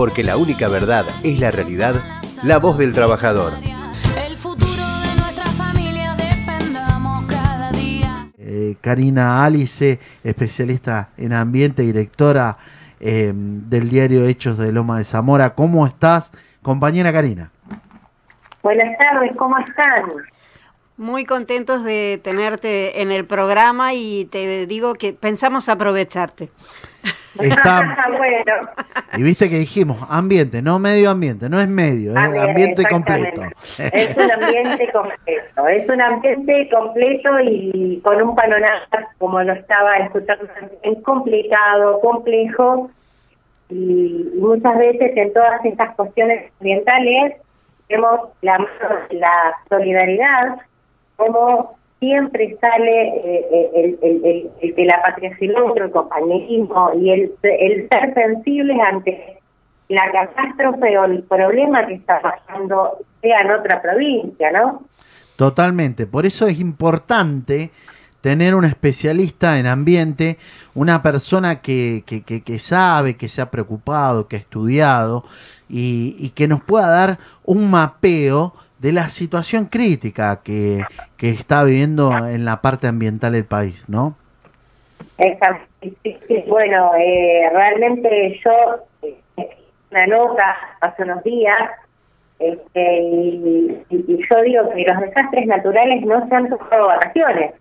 porque la única verdad es la realidad, la voz del trabajador. El futuro de nuestra familia defendamos cada día. Eh, Karina Alice, especialista en ambiente, directora eh, del diario Hechos de Loma de Zamora. ¿Cómo estás, compañera Karina? Buenas tardes, ¿cómo están? Muy contentos de tenerte en el programa y te digo que pensamos aprovecharte. Está, bueno, y viste que dijimos ambiente, no medio ambiente, no es medio, es ambiente, completo. Es un ambiente completo, es un ambiente completo y con un panorama, como lo estaba escuchando, complicado, complejo y muchas veces en todas estas cuestiones ambientales vemos la, la solidaridad como siempre sale eh, eh, el, el, el, el la patria el compañerismo y el, el ser sensibles ante la catástrofe o el problema que está pasando sea en otra provincia, ¿no? Totalmente, por eso es importante tener un especialista en ambiente, una persona que, que, que- que sabe, que se ha preocupado, que ha estudiado y, y que nos pueda dar un mapeo de la situación crítica que, que está viviendo en la parte ambiental del país, ¿no? Bueno, eh, realmente yo eh, una nota hace unos días este, y, y- y yo digo que los desastres naturales no se han tomado vacaciones.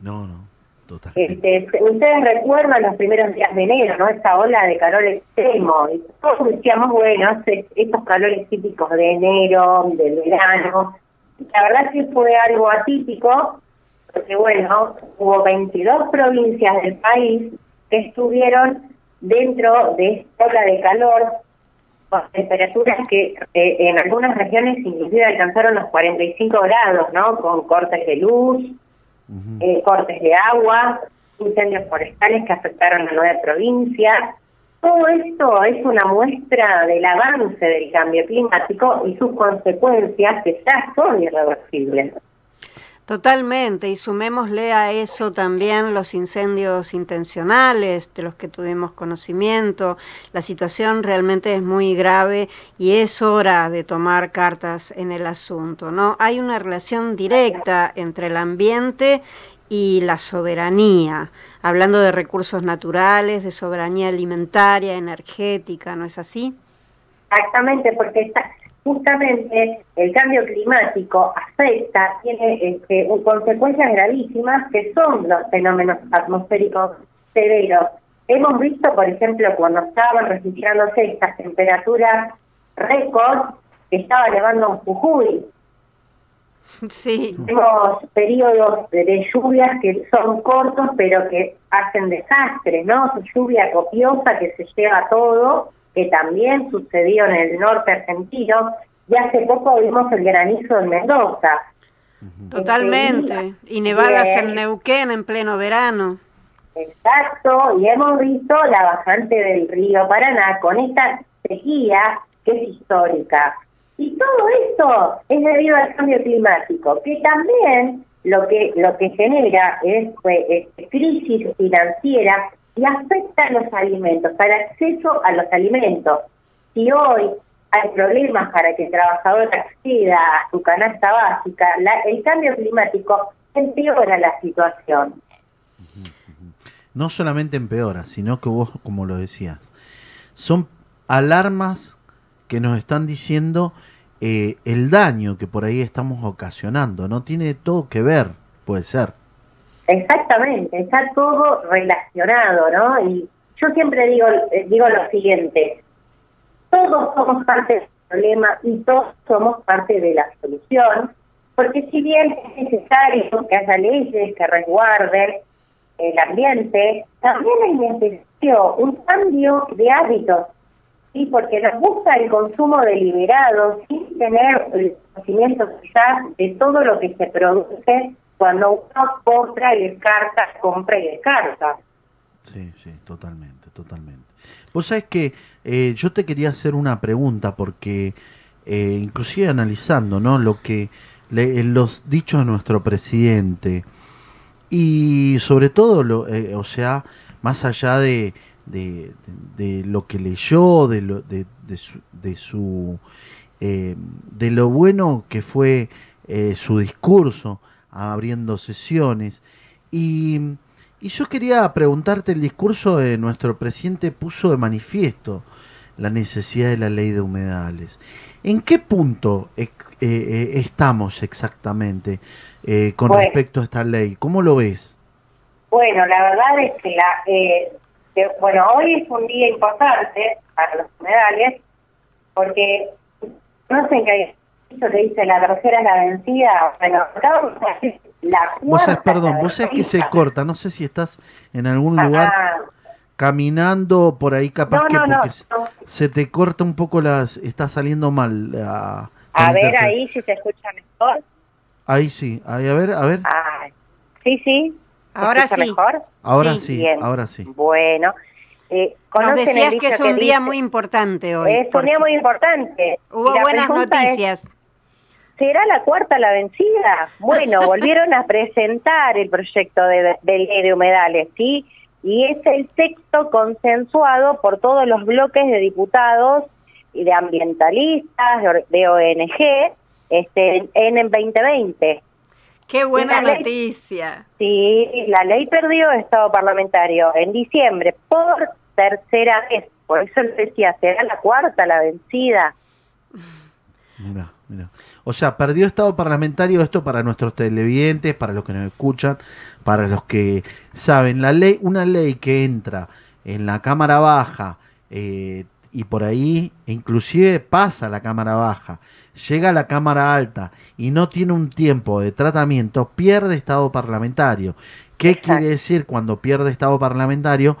No, no. Este, ustedes recuerdan los primeros días de enero, ¿no? Esa ola de calor extremo. Y todos decíamos, bueno, es- estos calores típicos de enero, del verano. La verdad que fue algo atípico, porque bueno, hubo 22 provincias del país que estuvieron dentro de esta ola de calor con temperaturas que eh, en algunas regiones inclusive alcanzaron los 45 grados, ¿no? Con cortes de luz, Eh, cortes de agua, incendios forestales que afectaron a nueve provincias. Todo esto es una muestra del avance del cambio climático y sus consecuencias que ya son irreversibles. Totalmente, y sumémosle a eso también los incendios intencionales de los que tuvimos conocimiento. La situación realmente es muy grave y es hora de tomar cartas en el asunto, ¿no? Hay una relación directa entre el ambiente y la soberanía, hablando de recursos naturales, de soberanía alimentaria, energética, ¿no es así? Exactamente, porque está, justamente el cambio climático afecta, tiene este, consecuencias gravísimas que son los fenómenos atmosféricos severos. Hemos visto, por ejemplo, cuando estaban registrándose estas temperaturas récord, que estaba nevando en Jujuy. Sí. Tenemos periodos de, de lluvias que son cortos, pero que hacen desastres, ¿no? Lluvia copiosa que se lleva todo, que también sucedió en el norte argentino, y hace poco vimos el granizo en Mendoza. Totalmente. Y nevadas en Neuquén en pleno verano. Exacto, y hemos visto la bajante del río Paraná con esta sequía que es histórica. Y todo esto es debido al cambio climático, que también lo que lo que genera es pues, este, crisis financiera y afecta a los alimentos, al acceso a los alimentos. Si hoy hay problemas para que el trabajador acceda a su canasta básica, la- el cambio climático empeora la situación. no solamente empeora, sino que vos, como lo decías, son alarmas que nos están diciendo eh, el daño que por ahí estamos ocasionando. No tiene todo que ver, puede ser. Exactamente, está todo relacionado, ¿no? Y yo siempre digo, eh, digo lo siguiente, todos somos parte del problema y todos somos parte de la solución, porque si bien es necesario que haya leyes que resguarden el ambiente, también es necesario un cambio de hábitos, ¿sí? porque nos gusta el consumo deliberado sin tener el conocimiento quizás de todo lo que se produce cuando uno compra y descarta, compra y descarta. Sí, sí, totalmente, totalmente. Vos sabés que eh, yo te quería hacer una pregunta porque eh, inclusive analizando ¿no? lo que le- los dichos de nuestro presidente y sobre todo, lo, eh, o sea, más allá de, de, de- lo que leyó, de, lo, de, su, de, su eh, de lo bueno que fue eh, su discurso abriendo sesiones. Y, y yo quería preguntarte, el discurso de nuestro presidente puso de manifiesto la necesidad de la ley de humedales. ¿En qué punto eh, eh, estamos exactamente eh, con Bueno. respecto a esta ley? ¿Cómo lo ves? Bueno, la verdad es que, la, eh, que, bueno, hoy es un día importante para los humedales porque no sé qué eso que dice la tercera es la vencida. Bueno, la Vos sabés, cuarta perdón, vos sabés que se corta, no sé si estás en algún lugar Ajá. caminando por ahí capaz No, que no, no, porque se- no. se te corta un poco las, está saliendo mal. la- A ver ahí si se escucha mejor. Ahí sí, ahí a ver, a ver. Ah, sí, sí. ¿Se Ahora escucha sí. mejor? Ahora sí, sí, Bien. ahora sí. Bueno. Eh, Nos ¿conocen el decías que es un día dice- muy importante hoy. Es un día muy importante. Hubo buenas es, noticias. ¿Será la cuarta la vencida? Bueno, volvieron a presentar el proyecto de, de ley de humedales, ¿sí? Y es el texto consensuado por todos los bloques de diputados y de ambientalistas, de, ONG, este, en el 2020. Qué buena la ley- noticia. Sí, la ley perdió estado parlamentario en diciembre por tercera vez. Por eso les decía, será la cuarta la vencida. Mirá, mirá. O sea, perdió estado parlamentario esto para nuestros televidentes, para los que nos escuchan, para los que saben. La ley, una ley que entra en la cámara baja eh, y por ahí inclusive pasa a la cámara baja, llega a la cámara alta y no tiene un tiempo de tratamiento, pierde estado parlamentario. ¿Qué Exacto. quiere decir cuando pierde estado parlamentario?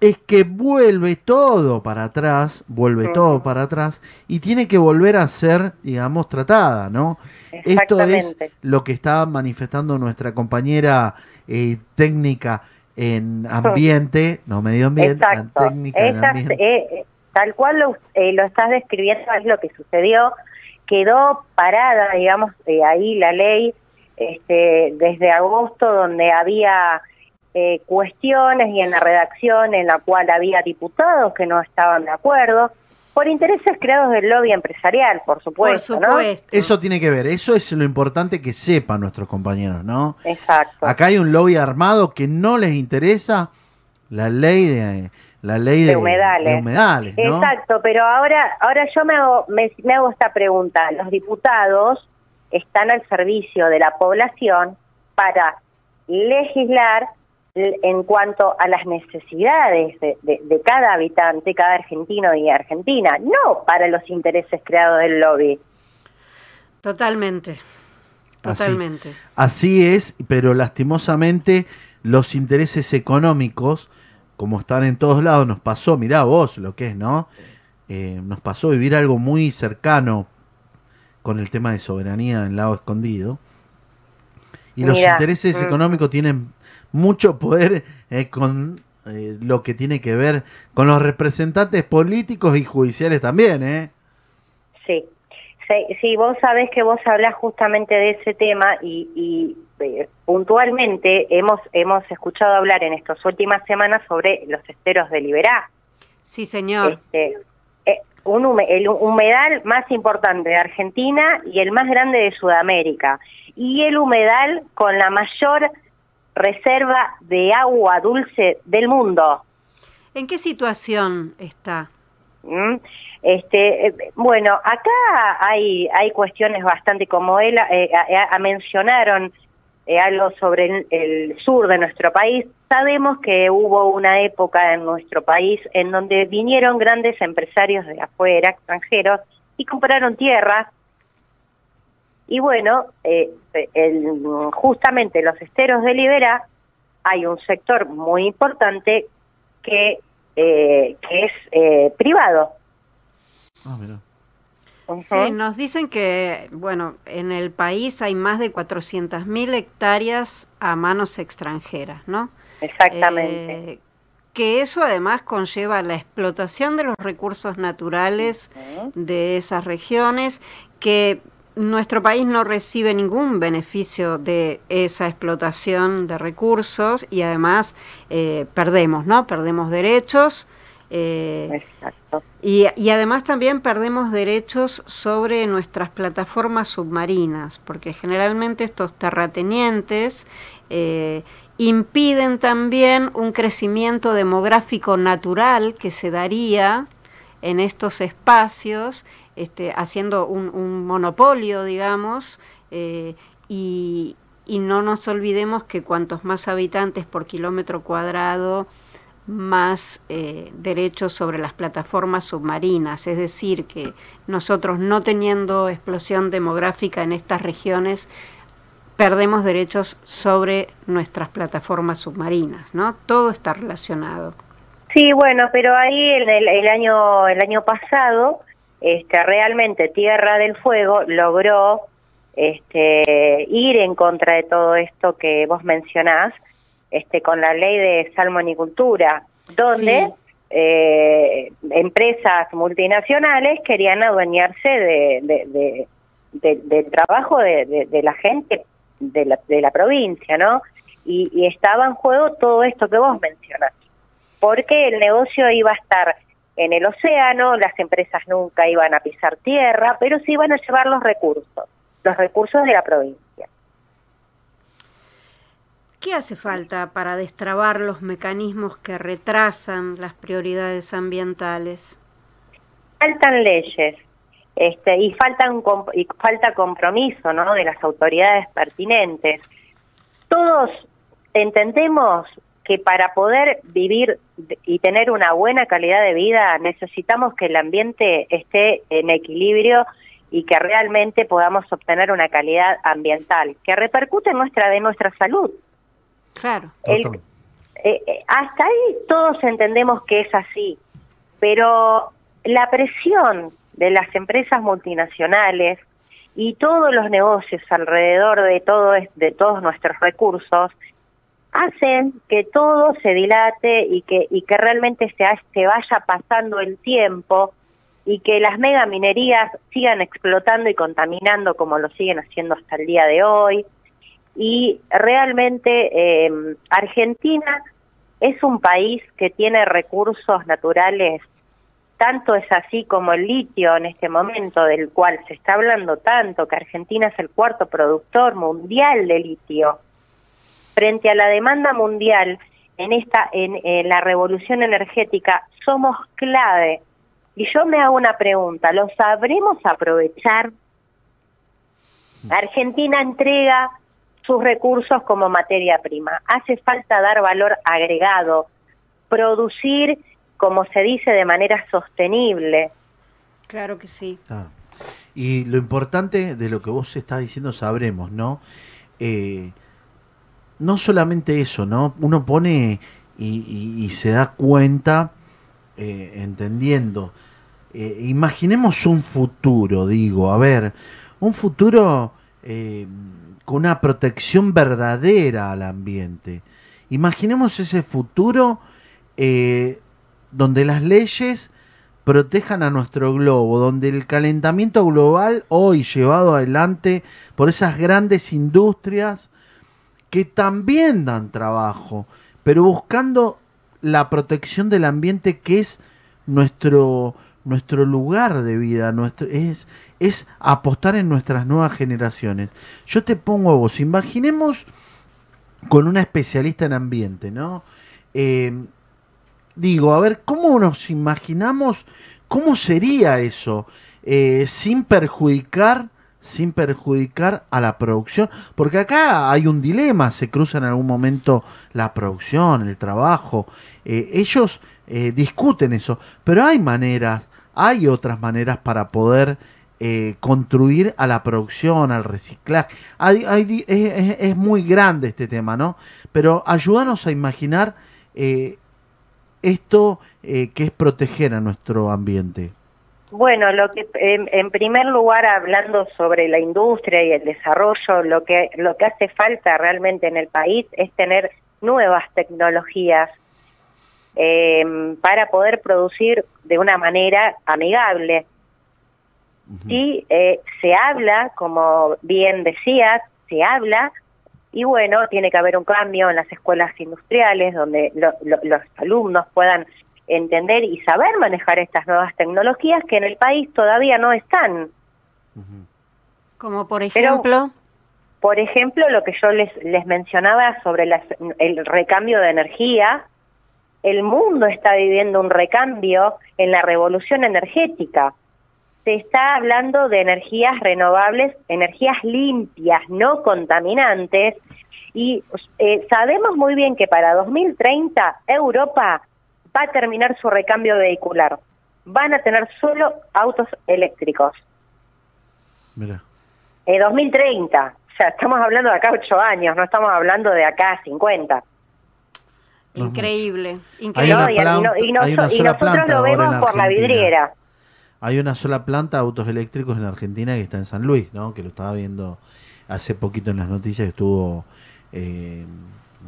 Es que vuelve todo para atrás, vuelve todo para atrás y tiene que volver a ser, digamos, tratada, ¿no? Esto es lo que está manifestando nuestra compañera eh, técnica en ambiente, no medio ambiente, técnica en ambiente. eh, eh, tal cual lo, eh, lo estás describiendo es lo que sucedió. Quedó parada, digamos, eh, ahí la ley este, desde agosto, donde había eh, cuestiones y en la redacción en la cual había diputados que no estaban de acuerdo, por intereses creados del lobby empresarial, por Por supuesto. Eso tiene que ver, eso es lo importante que sepan nuestros compañeros, ¿no? Exacto. Acá hay un lobby armado que no les interesa la ley de la ley de, De humedales. de humedales, ¿no? Exacto, pero ahora, ahora yo me hago, me, me hago esta pregunta. Los diputados están al servicio de la población para legislar en cuanto a las necesidades de, de- de cada habitante, cada argentino y argentina, no para los intereses creados del lobby. Totalmente. Totalmente. Así es, pero lastimosamente los intereses económicos, como están en todos lados, nos pasó, mirá vos lo que es, ¿no? Eh, nos pasó vivir algo muy cercano con el tema de soberanía en lado escondido. Y los intereses mm. económicos tienen mucho poder eh, con eh, lo que tiene que ver con los representantes políticos y judiciales también, ¿eh? Sí. Sí, sí, vos sabés que vos hablás justamente de ese tema y, y, eh, puntualmente hemos hemos escuchado hablar en estas últimas semanas sobre los esteros de Liberá. Sí, señor. Este, eh, un hume- el humedal más importante de Argentina y el más grande de Sudamérica. Y el humedal con la mayor reserva de agua dulce del mundo. ¿En qué situación está? ¿Mm? Este, eh, bueno, acá hay hay cuestiones bastante como él eh, a- a- mencionaron eh, algo sobre el, el sur de nuestro país. Sabemos que hubo una época en nuestro país en donde vinieron grandes empresarios de afuera, extranjeros, y compraron tierras. Y bueno, eh, el- justamente los esteros de Libera hay un sector muy importante que, eh, que es eh, privado. Ah, mirá. Sí, nos dicen que, bueno, en el país hay más de 400.000 hectáreas a manos extranjeras, ¿no? Exactamente. Eh, que eso además conlleva la explotación de los recursos naturales de esas regiones, que nuestro país no recibe ningún beneficio de esa explotación de recursos y además eh, perdemos, ¿no? Perdemos derechos. eh, Exacto. y, y además también perdemos derechos sobre nuestras plataformas submarinas, porque generalmente estos terratenientes eh, impiden también un crecimiento demográfico natural que se daría en estos espacios, este, haciendo un, monopolio, digamos, eh, y, y no nos olvidemos que cuantos más habitantes por kilómetro cuadrado, más eh, derechos sobre las plataformas submarinas, es decir, que nosotros no teniendo explosión demográfica en estas regiones, perdemos derechos sobre nuestras plataformas submarinas, ¿no? Todo está relacionado. Sí, bueno, pero ahí en el, el año el año pasado, este, realmente Tierra del Fuego logró este, ir en contra de todo esto que vos mencionás, este, con la ley de salmonicultura, donde Sí. eh, empresas multinacionales querían adueñarse de, de- de- de- del trabajo de, de- de la gente de la, de la provincia, ¿no? Y, y estaba en juego todo esto que vos mencionás porque el negocio iba a estar en el océano, las empresas nunca iban a pisar tierra, pero sí iban a llevar los recursos, los recursos de la provincia. ¿Qué hace falta para destrabar los mecanismos que retrasan las prioridades ambientales? Faltan leyes este, y, faltan, y falta compromiso ¿no? de las autoridades pertinentes. Todos entendemos que para poder vivir y tener una buena calidad de vida necesitamos que el ambiente esté en equilibrio y que realmente podamos obtener una calidad ambiental que repercute en nuestra de nuestra salud. Claro. El- eh, eh, hasta ahí todos entendemos que es así, pero la presión de las empresas multinacionales y todos los negocios alrededor de todo es- de todos nuestros recursos hacen que todo se dilate y que y que realmente se, se vaya pasando el tiempo y que las megaminerías sigan explotando y contaminando como lo siguen haciendo hasta el día de hoy y realmente eh, Argentina es un país que tiene recursos naturales, tanto es así como el litio en este momento, del cual se está hablando tanto, que Argentina es el cuarto productor mundial de litio. Frente a la demanda mundial en esta en, en la revolución energética somos clave. Y yo me hago una pregunta, ¿lo sabremos aprovechar? Argentina entrega sus recursos como materia prima. Hace falta dar valor agregado, producir, como se dice, de manera sostenible. Claro que sí. Y lo importante de lo que vos estás diciendo sabremos, ¿no? Eh, no solamente eso, ¿no? Uno pone y, se da cuenta, eh, entendiendo. Eh, imaginemos un futuro, digo, a ver, un futuro eh, con una protección verdadera al ambiente. Imaginemos ese futuro donde las leyes protejan a nuestro globo, donde el calentamiento global hoy llevado adelante por esas grandes industrias que también dan trabajo, pero buscando la protección del ambiente que es nuestro nuestro lugar de vida, nuestro es es apostar en nuestras nuevas generaciones. Yo te pongo a vos, imaginemos con una especialista en ambiente, ¿no? Eh, digo, a ver, ¿cómo nos imaginamos cómo sería eso? Eh, sin perjudicar, sin perjudicar a la producción, porque acá hay un dilema, se cruza en algún momento la producción, el trabajo, eh, ellos eh, discuten eso, pero hay maneras, hay otras maneras para poder eh, construir a la producción, al reciclaje. Es, muy grande este tema, ¿no? Pero ayúdanos a imaginar eh, esto que es proteger a nuestro ambiente. Bueno, lo que en, en primer lugar hablando sobre la industria y el desarrollo, lo que lo que hace falta realmente en el país es tener nuevas tecnologías eh, para poder producir de una manera amigable. Sí, eh, se habla, como bien decías, se habla, y bueno, tiene que haber un cambio en las escuelas industriales donde lo- lo- los alumnos puedan entender y saber manejar estas nuevas tecnologías que en el país todavía no están. Como por Pero- ejemplo, Por ejemplo, lo que yo les, les mencionaba sobre las- el recambio de energía, el mundo está viviendo un recambio en la revolución energética. Se está hablando de energías renovables, energías limpias, no contaminantes, y eh, sabemos muy bien que para 2030 Europa va a terminar su recambio vehicular. Van a tener solo autos eléctricos. Mira. Eh, 2030, o sea, estamos hablando de acá ocho años, no estamos hablando de acá 50. No es increíble, increíble. Y, planta- y no- y hay una noso- y sola nosotros lo vemos por la Argentina. vidriera. Hay una sola planta de autos eléctricos en Argentina que está en San Luis, ¿no? Que lo estaba viendo hace poquito en las noticias que estuvo eh,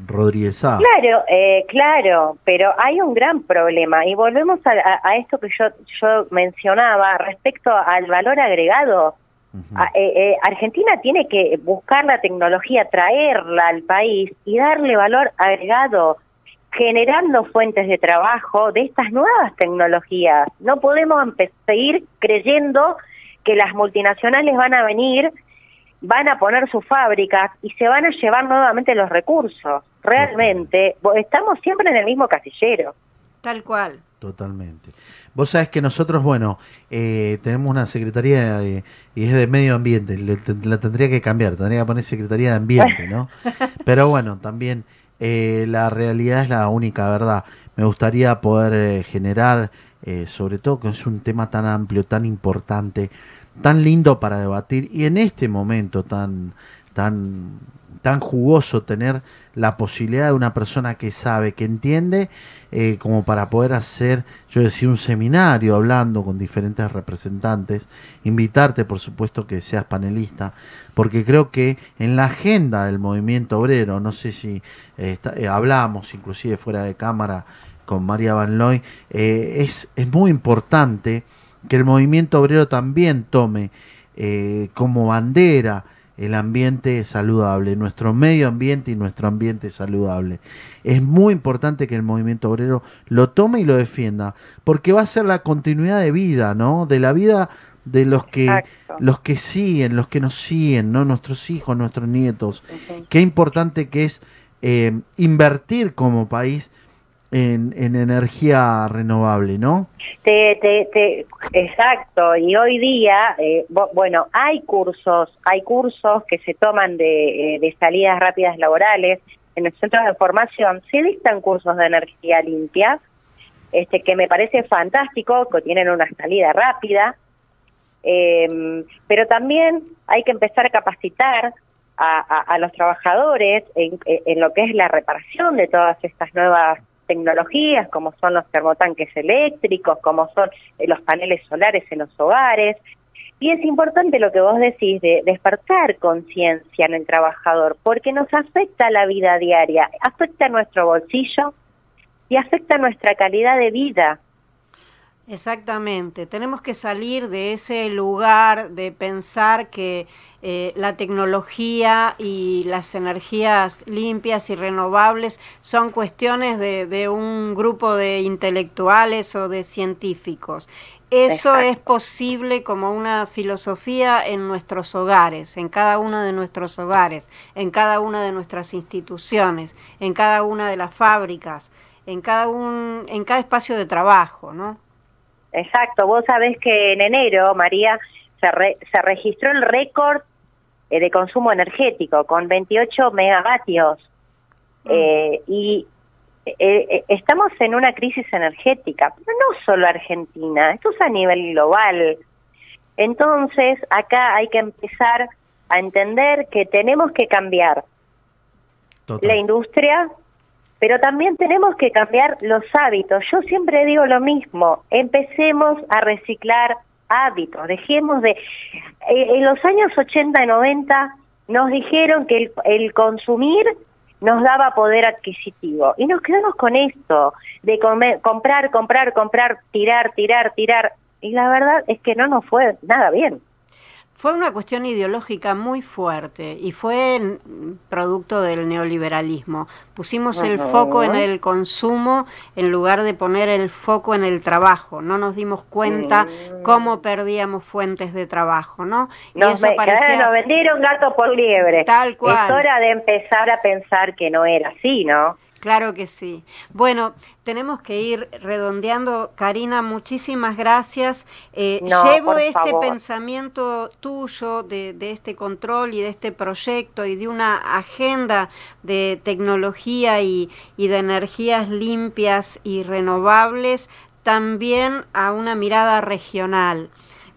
Rodríguez Sá. Claro, eh, claro, pero hay un gran problema y volvemos a, a- a esto que yo, yo mencionaba respecto al valor agregado. A- eh, eh, Argentina tiene que buscar la tecnología, traerla al país y darle valor agregado, generando fuentes de trabajo de estas nuevas tecnologías. No podemos seguir creyendo que las multinacionales van a venir, van a poner sus fábricas y se van a llevar nuevamente los recursos. Realmente, estamos siempre en el mismo casillero. Tal cual. Totalmente. Vos sabés que nosotros, bueno, eh, tenemos una secretaría de- y es de medio ambiente, le- te- la tendría que cambiar, tendría que poner secretaría de ambiente, ¿no? Pero bueno, también eh, la realidad es la única verdad. Me gustaría poder eh, generar, eh, sobre todo que es un tema tan amplio, tan importante, tan lindo para debatir y en este momento tan, tan, tan jugoso tener la posibilidad de una persona que sabe, que entiende, eh, como para poder hacer, yo decía, un seminario hablando con diferentes representantes, invitarte, por supuesto, que seas panelista, porque creo que en la agenda del movimiento obrero, no sé si eh, eh, hablamos inclusive fuera de cámara con María Van Looy, es, es muy importante que el movimiento obrero también tome eh, como bandera el ambiente saludable, nuestro medio ambiente y nuestro ambiente saludable. Es muy importante que el movimiento obrero lo tome y lo defienda, porque va a ser la continuidad de vida, ¿no? De la vida de los que Exacto. los que siguen, los que nos siguen, ¿no? Nuestros hijos, nuestros nietos. Qué importante que es eh, invertir como país en, en energía renovable, ¿no? Te, te, te- exacto, y hoy día, eh, bo- bueno, hay cursos, hay cursos que se toman de, eh, salidas rápidas laborales en los centros de formación, se dictan cursos de energía limpia, este que me parece fantástico, que tienen una salida rápida, eh, pero también hay que empezar a capacitar a, a- a los trabajadores en, en lo que es la reparación de todas estas nuevas tecnologías, como son los termotanques eléctricos, como son eh, los paneles solares en los hogares. Y es importante lo que vos decís de despertar conciencia en el trabajador, porque nos afecta la vida diaria, afecta nuestro bolsillo y afecta nuestra calidad de vida. Exactamente, tenemos que salir de ese lugar de pensar que eh, la tecnología y las energías limpias y renovables son cuestiones de, de un grupo de intelectuales o de científicos. Eso es posible como una filosofía en nuestros hogares, en cada uno de nuestros hogares, en cada una de nuestras instituciones, en cada una de las fábricas, en cada, un, en cada espacio de trabajo, ¿no? Exacto, vos sabés que en enero, María, se, re- se registró el récord eh, de consumo energético con 28 megavatios. Eh, y eh, eh, estamos en una crisis energética, pero no solo Argentina, esto es a nivel global. Entonces, acá hay que empezar a entender que tenemos que cambiar Total. la industria, pero también tenemos que cambiar los hábitos. Yo siempre digo lo mismo, empecemos a reciclar hábitos, dejemos de... eh, en los años 80 y 90 nos dijeron que el, el consumir nos daba poder adquisitivo y nos quedamos con esto, de comer- comprar, comprar, comprar, tirar, tirar, tirar. y la verdad es que no nos fue nada bien. Fue una cuestión ideológica muy fuerte y fue producto del neoliberalismo. Pusimos el foco en el consumo en lugar de poner el foco en el trabajo. No nos dimos cuenta Mm. cómo perdíamos fuentes de trabajo, ¿no? Y Nos, eso parecía- nos vendieron gato por liebre. Tal cual. Es hora de empezar a pensar que no era así, ¿no? Claro que sí. Bueno, tenemos que ir redondeando. Karina, muchísimas gracias. Eh, No, llevo este favor. pensamiento tuyo de, de este control y de este proyecto y de una agenda de tecnología y, y de energías limpias y renovables también a una mirada regional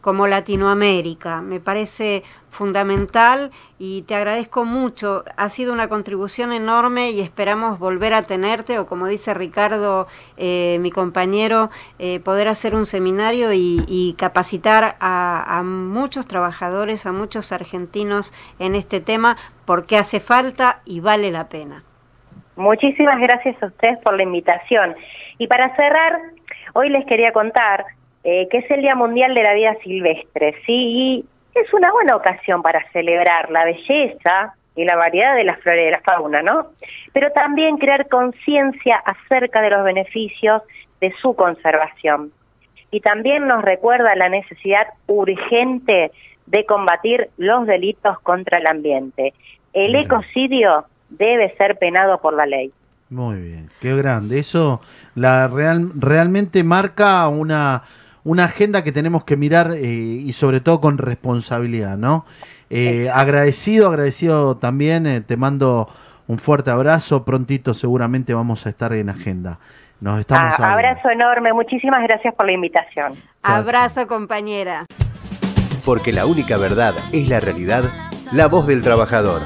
como Latinoamérica. Me parece fundamental y te agradezco mucho. Ha sido una contribución enorme y esperamos volver a tenerte o como dice Ricardo, eh, mi compañero, eh, poder hacer un seminario y, y capacitar a, a muchos trabajadores, a muchos argentinos en este tema porque hace falta y vale la pena. Muchísimas gracias a ustedes por la invitación. Y para cerrar, hoy les quería contar eh, que es el Día Mundial de la Vida Silvestre, ¿sí? Y es una buena ocasión para celebrar la belleza y la variedad de la flora y de la fauna, ¿no? Pero también crear conciencia acerca de los beneficios de su conservación. Y también nos recuerda la necesidad urgente de combatir los delitos contra el ambiente. El Bien. ecocidio debe ser penado por la ley. Muy bien, qué grande. Eso la real, realmente marca una, una agenda que tenemos que mirar eh, y sobre todo con responsabilidad, ¿no? Eh, agradecido, agradecido también, eh, te mando un fuerte abrazo, prontito seguramente vamos a estar en agenda. Nos estamos Ah, hablando. abrazo enorme, muchísimas gracias por la invitación. Chao, Abrazo compañera. Porque la única verdad es la realidad, la voz del trabajador.